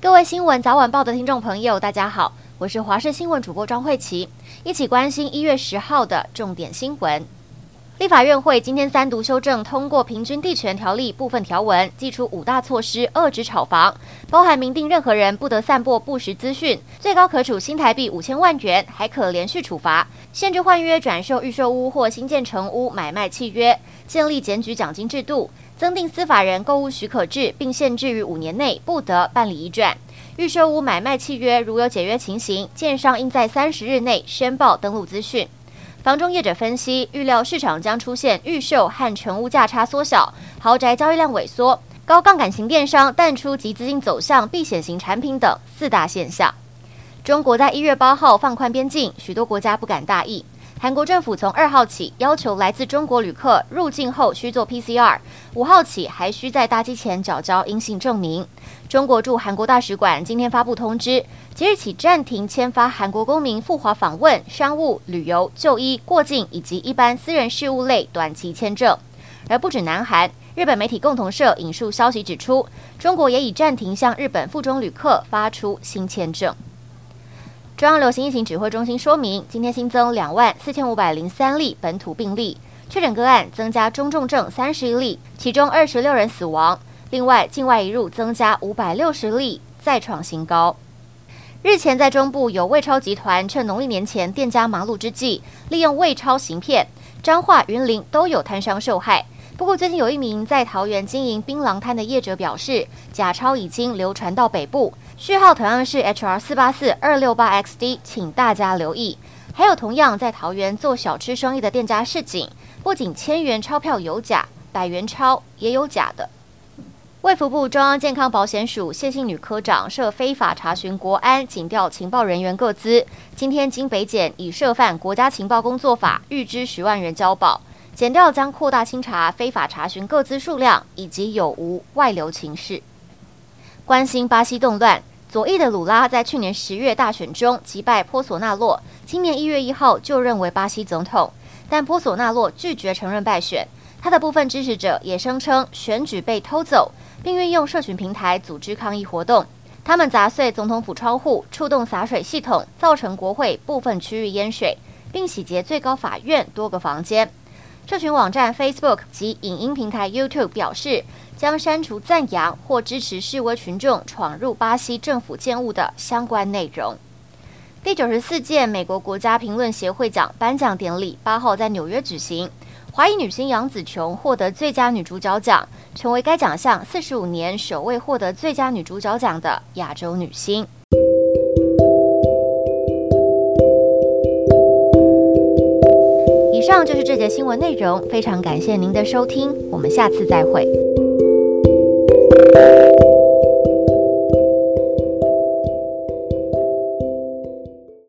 各位新闻早晚报的听众朋友，大家好，我是华视新闻主播张慧琪，一起关心一月十号的重点新闻。立法院会今天三读修正通过《平均地权条例》部分条文，祭出五大措施遏制炒房，包含明定任何人不得散播不实资讯，最高可处新台币五千万元，还可连续处罚；限制换约转售预售屋或新建成屋买卖契约；建立检举奖金制度；增订司法人购物许可制，并限制于五年内不得办理移转；预售屋买卖契约如有解约情形，建商应在三十日内申报登录资讯。房中业者分析，预料市场将出现预售和全屋价差缩小、豪宅交易量萎缩、高杠杆型电商淡出及资金走向避险型产品等四大现象。中国在一月八号放宽边境，许多国家不敢大意。韩国政府从二号起要求来自中国旅客入境后需做 PCR，五号起还需在搭机前缴交阴性证明。中国驻韩国大使馆今天发布通知，即日起暂停签发韩国公民赴华访问、商务、旅游、就医、过境以及一般私人事务类短期签证。而不止南韩，日本媒体共同社引述消息指出，中国也已暂停向日本赴中旅客发出新签证。中央流行疫情指挥中心说明，今天新增两万四千五百零三例本土病例，确诊个案增加中重症三十一例，其中二十六人死亡。另外，境外移入增加五百六十例，再创新高。日前在中部有魏超集团趁农历年前店家忙碌之际，利用魏超行骗，彰化、云林都有摊商受害。不过，最近有一名在桃园经营槟榔摊的业者表示，假钞已经流传到北部，序号同样是 HR 四八四二六八 XD，请大家留意。还有同样在桃园做小吃生意的店家示警，不仅千元钞票有假，百元钞也有假的。卫福部中央健康保险署谢姓女科长涉非法查询国安警调情报人员个资，今天经北检以涉犯国家情报工作法，预支十万元交保。检调将扩大清查非法查询个资数量以及有无外流情事。关心巴西动乱，左翼的鲁拉在去年十月大选中击败波索纳洛，今年一月一号就任为巴西总统，但波索纳洛拒绝承认败选。他的部分支持者也声称选举被偷走，并运用社群平台组织抗议活动。他们砸碎总统府窗户，触动洒水系统，造成国会部分区域淹水，并洗劫最高法院多个房间。社群网站 Facebook 及影音平台 YouTube 表示，将删除赞扬或支持示威群众闯入巴西政府建物的相关内容。第九十四届美国国家评论协会奖颁奖典礼八号在纽约举行，华裔女星杨紫琼获得最佳女主角奖，成为该奖项四十五年首位获得最佳女主角奖的亚洲女星。上就是这节新闻内容，非常感谢您的收听，我们下次再会。